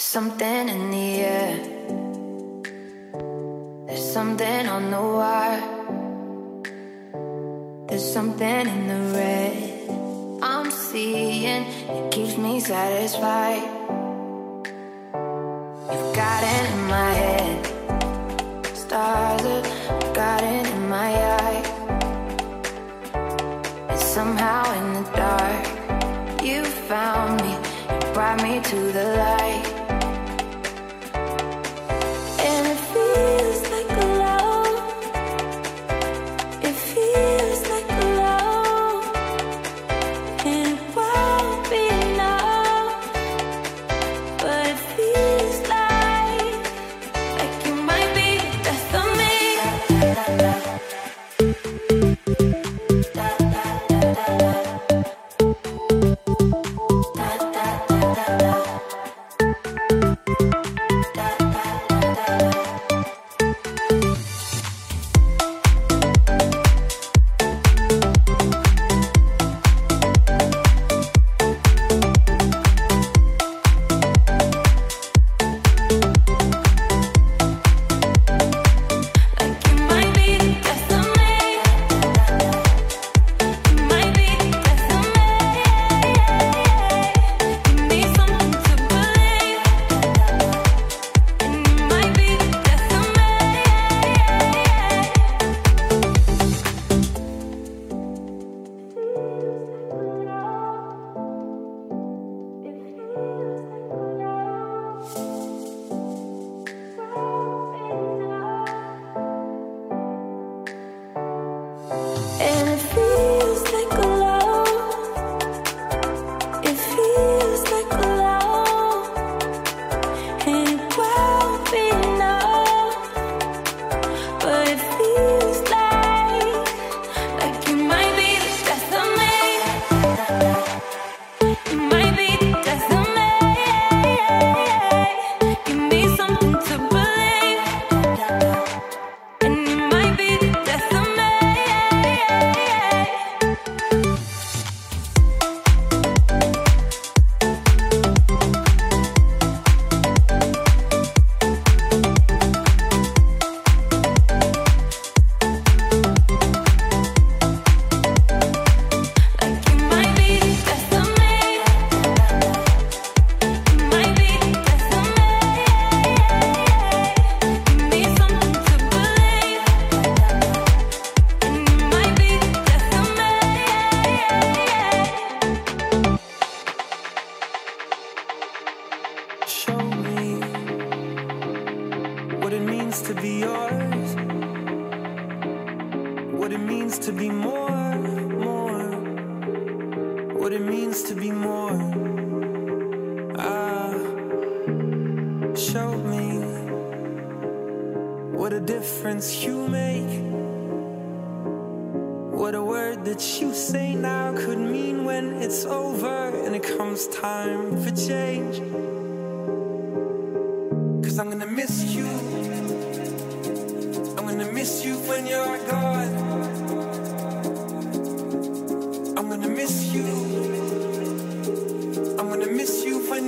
something in the air. There's something on the wire. There's something in the red I'm seeing. It keeps me satisfied. You've got it in my head. Stars have got it in my eye. And somehow in the dark, you found me. You brought me to the light.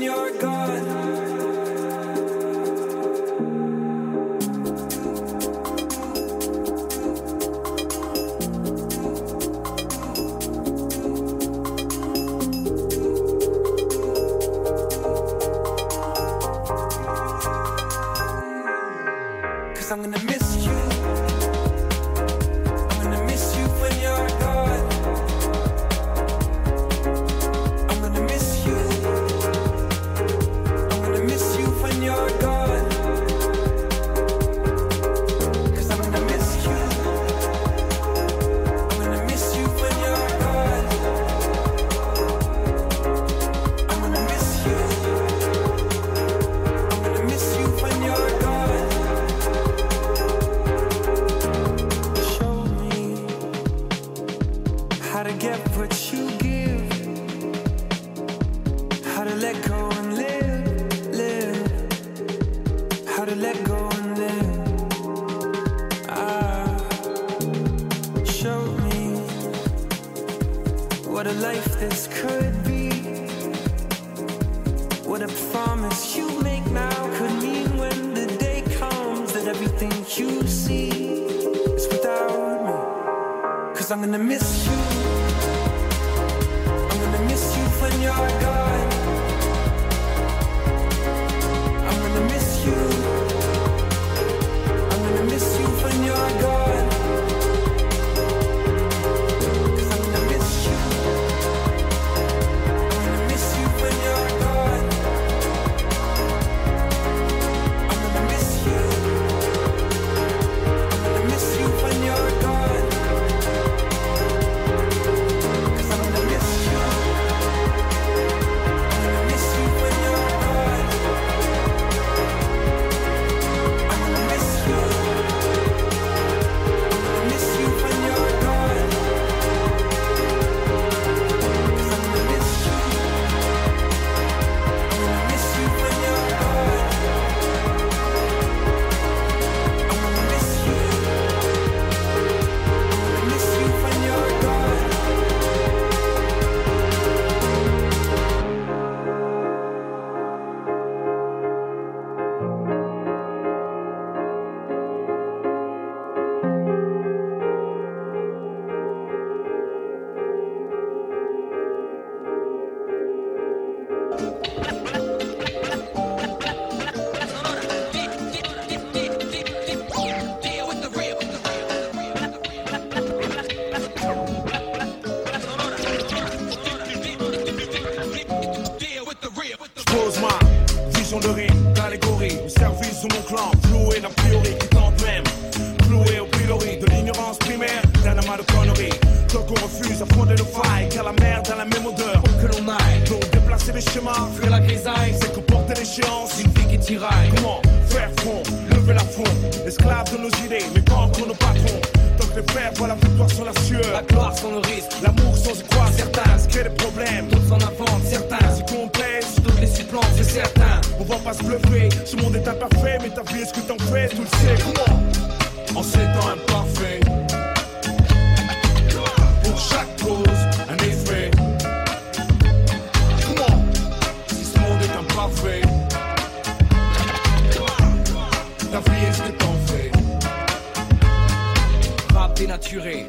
What a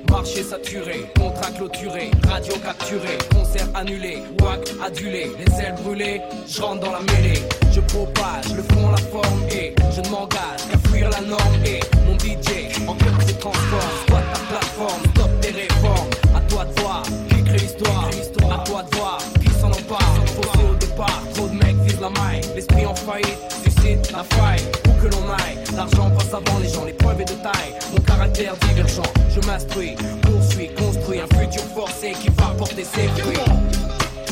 marché saturé, contrat clôturé, radio capturée, concert annulé, WAC adulé, les ailes brûlées, je rentre dans la mêlée, je propage le fond, la forme et je ne m'engage qu'à fuir la norme et mon DJ en club se transforme, squat ta plateforme, stop tes réformes, à toi de voir, qui crée l'histoire, à toi de voir, qui s'en empare, faussé au départ, trop de mecs visent la maille, l'esprit en faillite, suscite la faille, où que l'on aille, l'argent passe avant les gens, les preuves et de taille, mon caractère divergent m'instruit, poursuit, construit un futur forcé qui va porter ses fruits.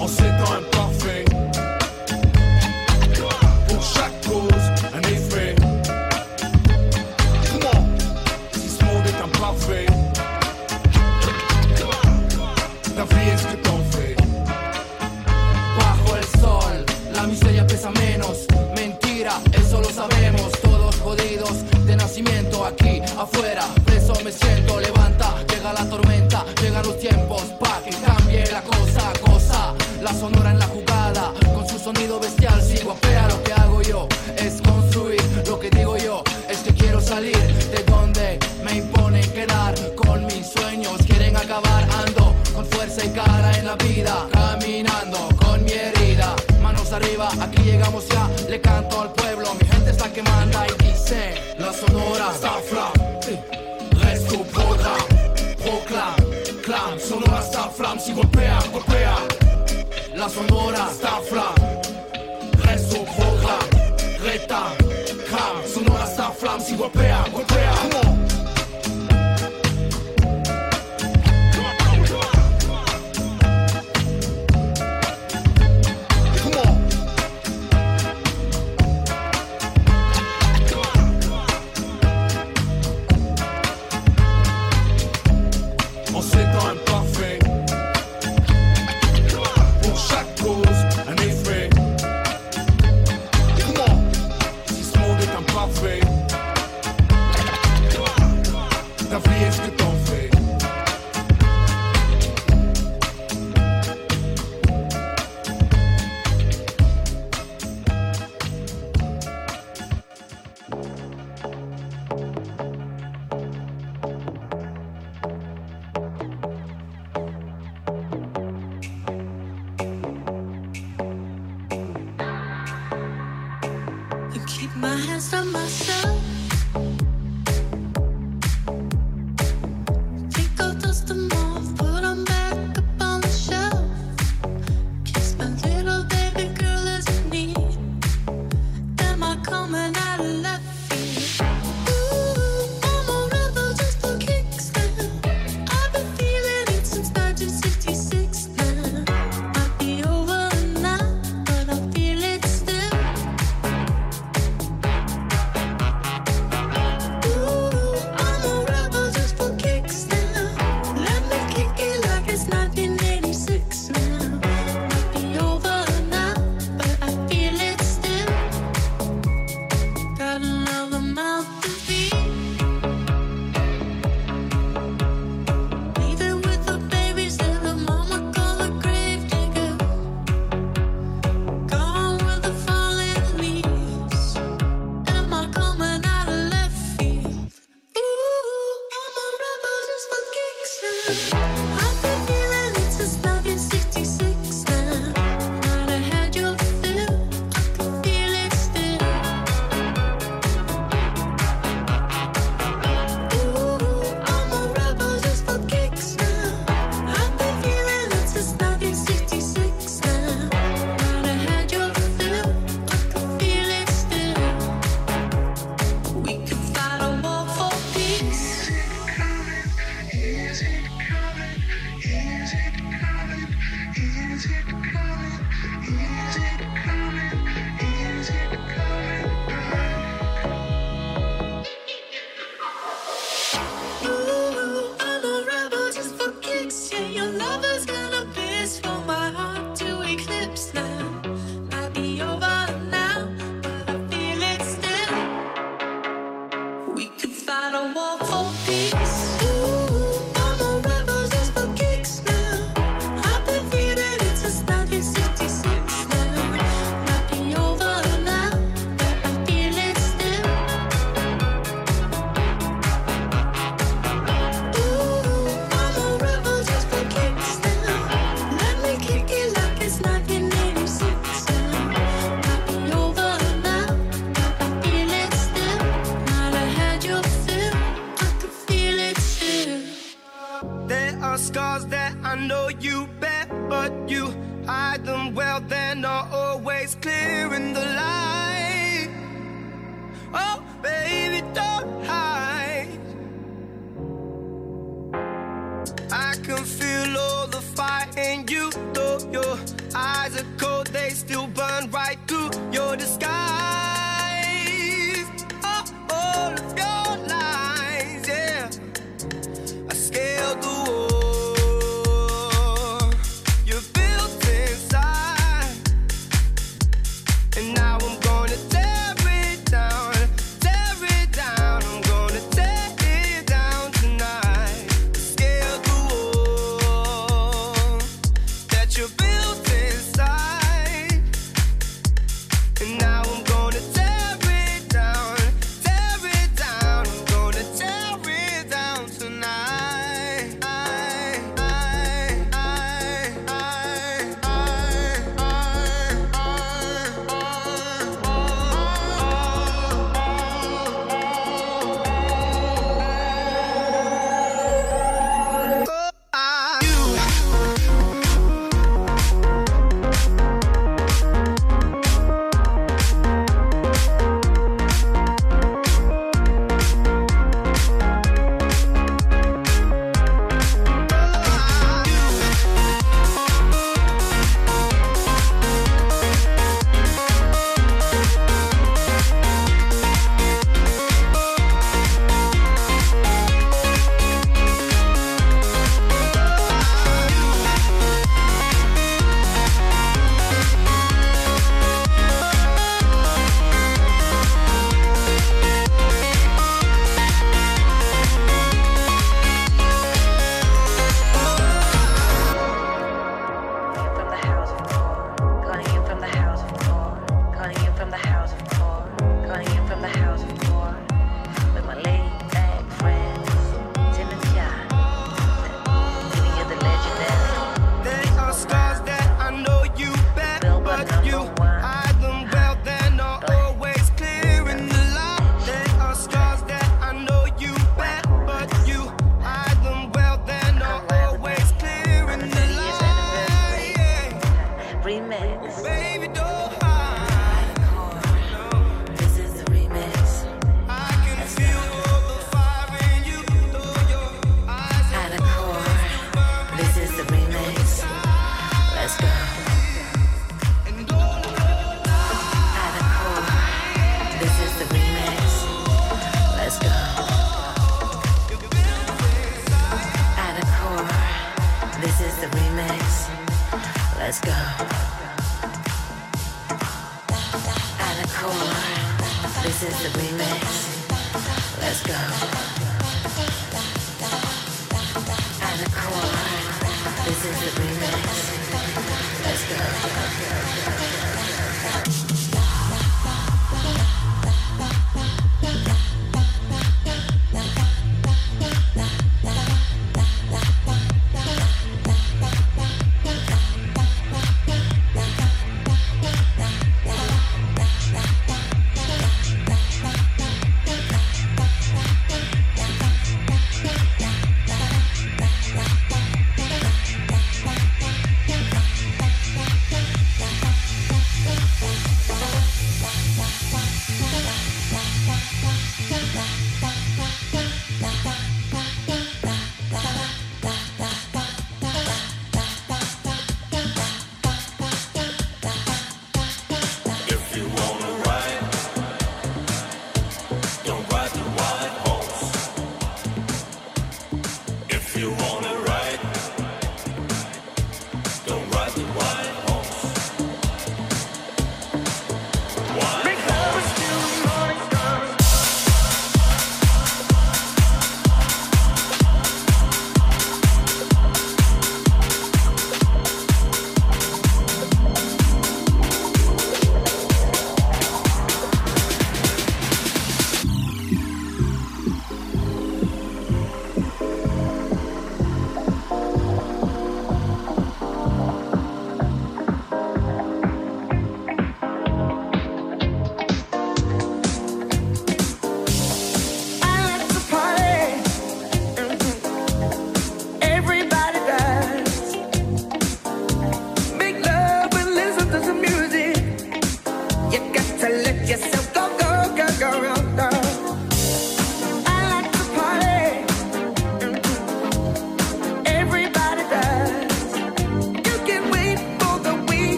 En ce temps si go play, go. eyes are cold, they still burn right through your disguise.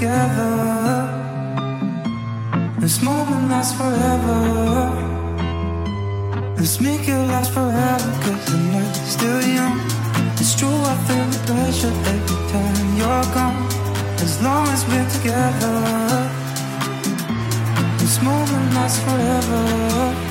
together. This moment lasts forever. Let's make it last forever, cause the night's still young. It's true, I feel the pressure every time you're gone. As long as we're together, this moment lasts forever.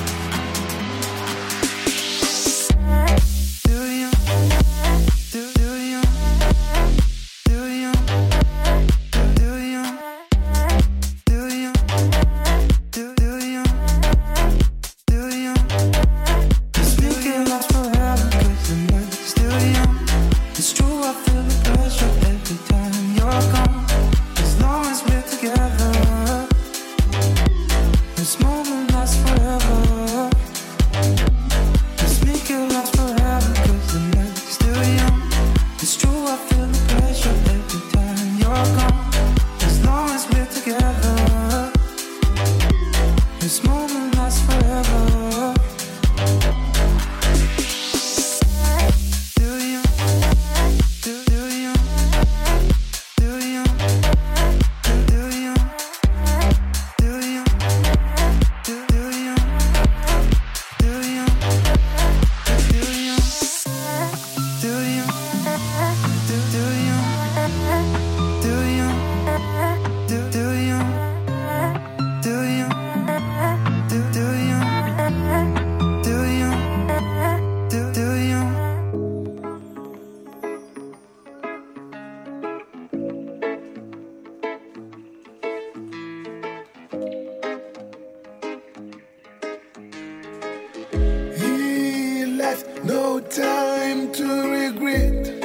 No time to regret.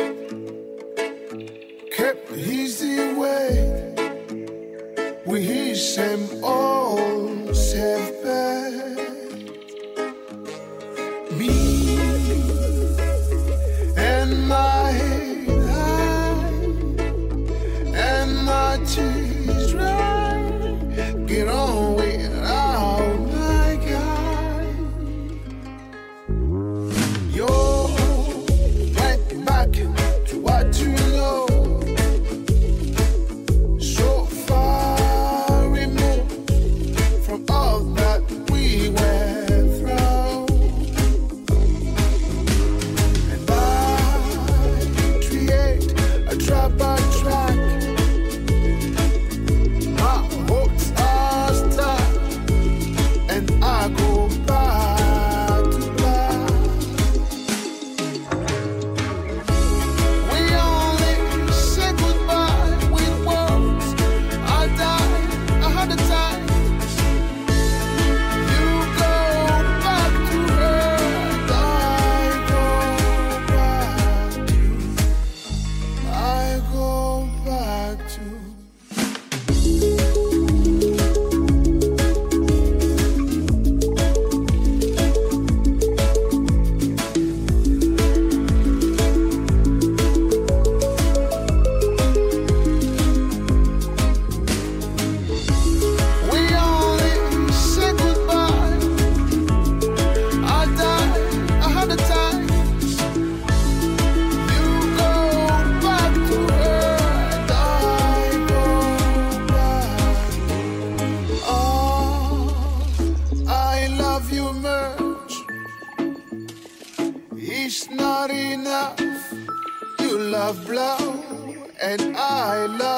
Love blow and I love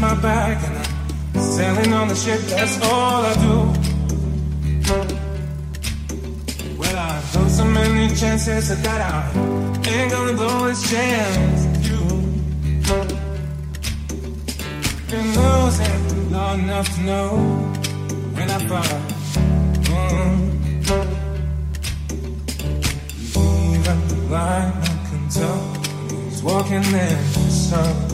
my back and I'm sailing on the ship, that's all I do. Well, I've blown so many chances that I ain't gonna blow this chance. You been losing long enough to know when I fall. Mm. Even blind, I can tell who's walking in the sun.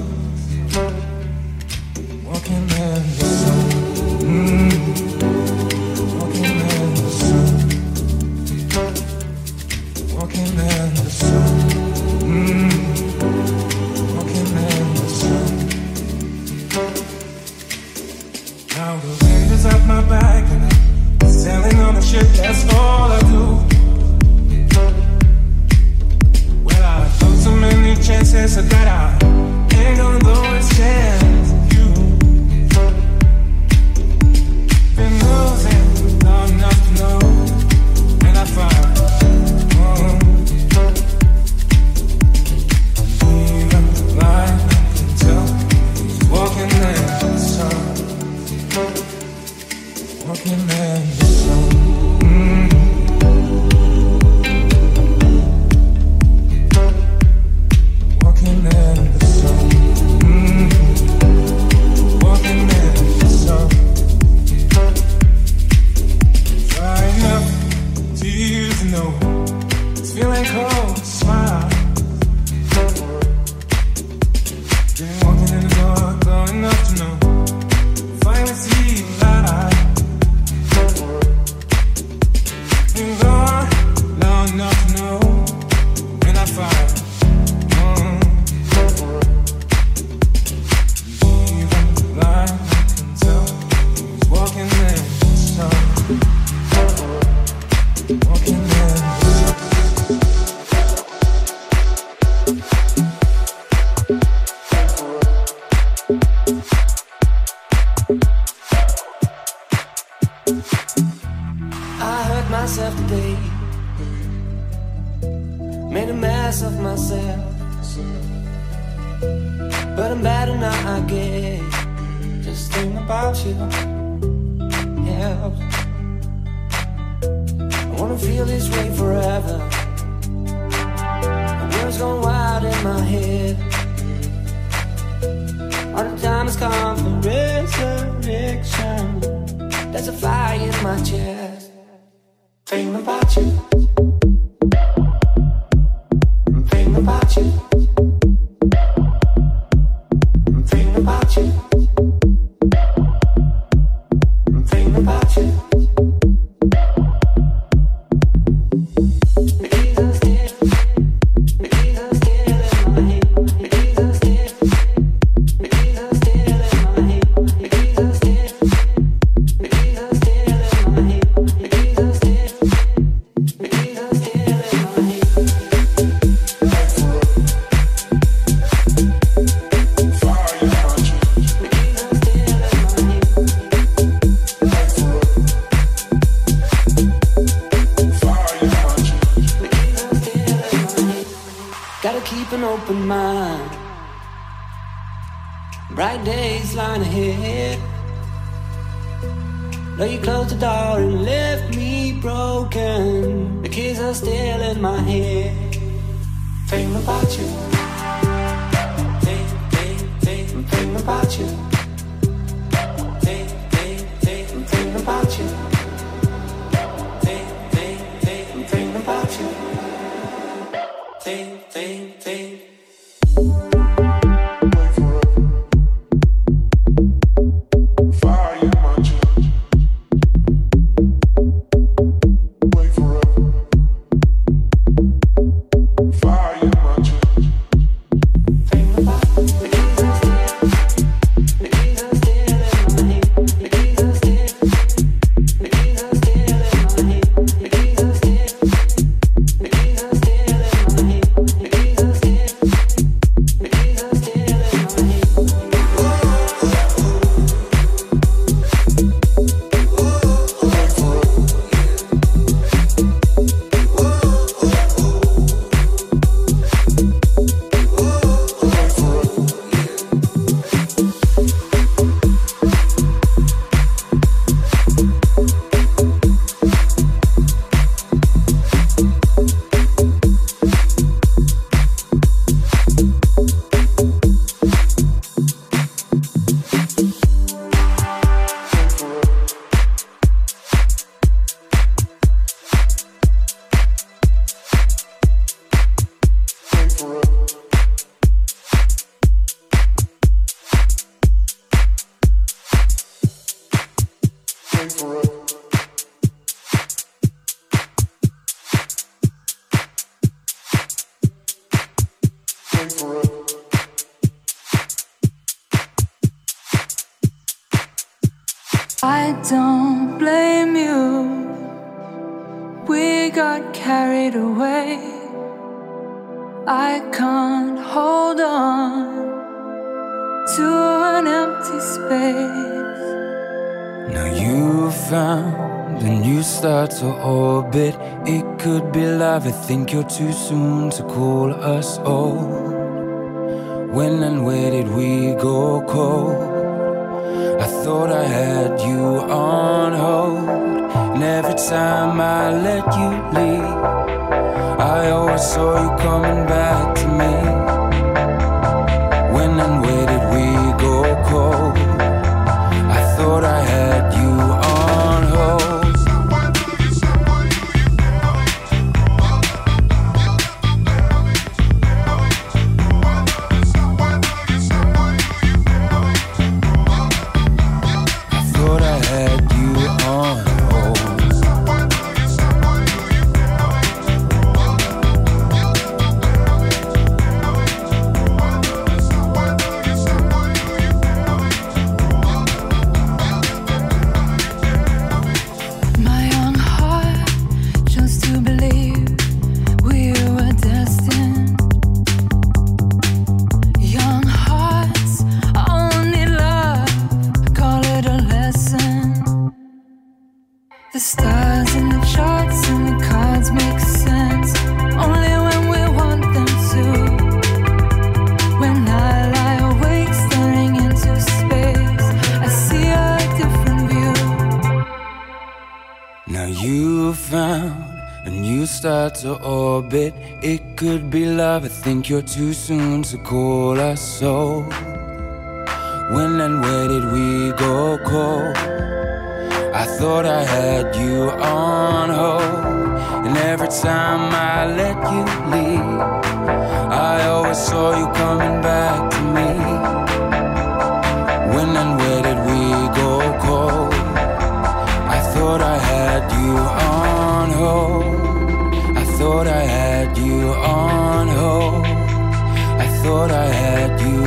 keep an open mind. Bright days lying ahead. Though you closed the door and left me broken, the keys are still in my head. Think about you. Think, think, think, about you. Think, think, think, think about you. got carried away. I can't hold on to an empty space. Now you've found a new start to orbit. It could be love. I think you're too soon to call us old. When and where did we go cold? I thought I had you on hold. And every time I let you leave, I always saw you coming back to me. To orbit. It could be love, I think you're too soon to call us so. When and where did we go cold? I thought I had you on hold, and every time I let you leave, I always saw you coming back to me. When and where did we go cold? I thought I had you on hold. Thought I had you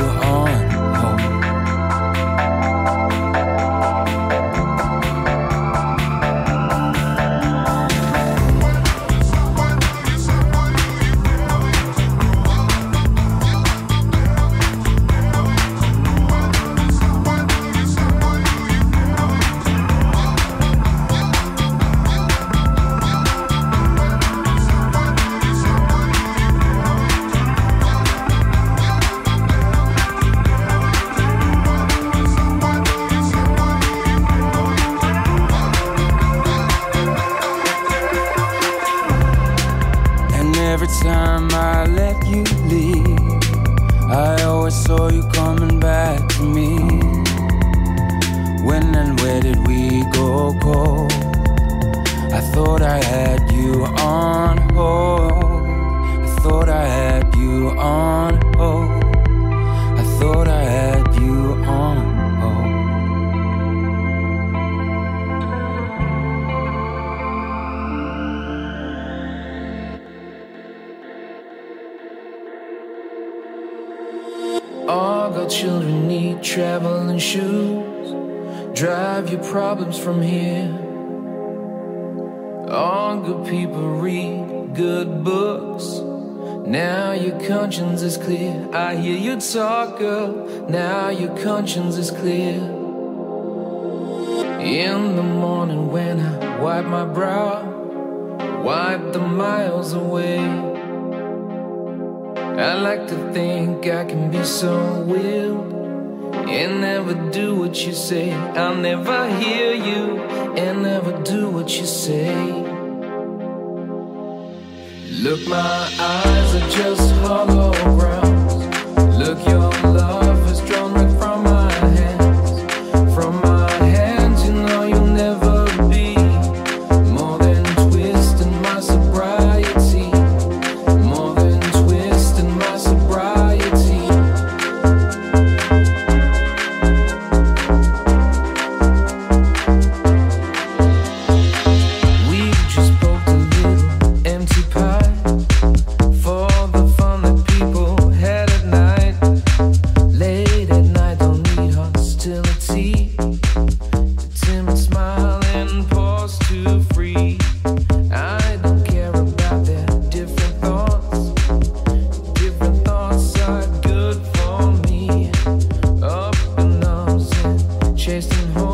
So cold. I thought I had conscience is clear. I hear you talk, girl. Now your conscience is clear. In the morning when I wipe my brow, wipe the miles away. I like to think I can be so wild and never do what you say. I'll never hear you and never do what you say. Look, my eyes are just holograms. chasing home.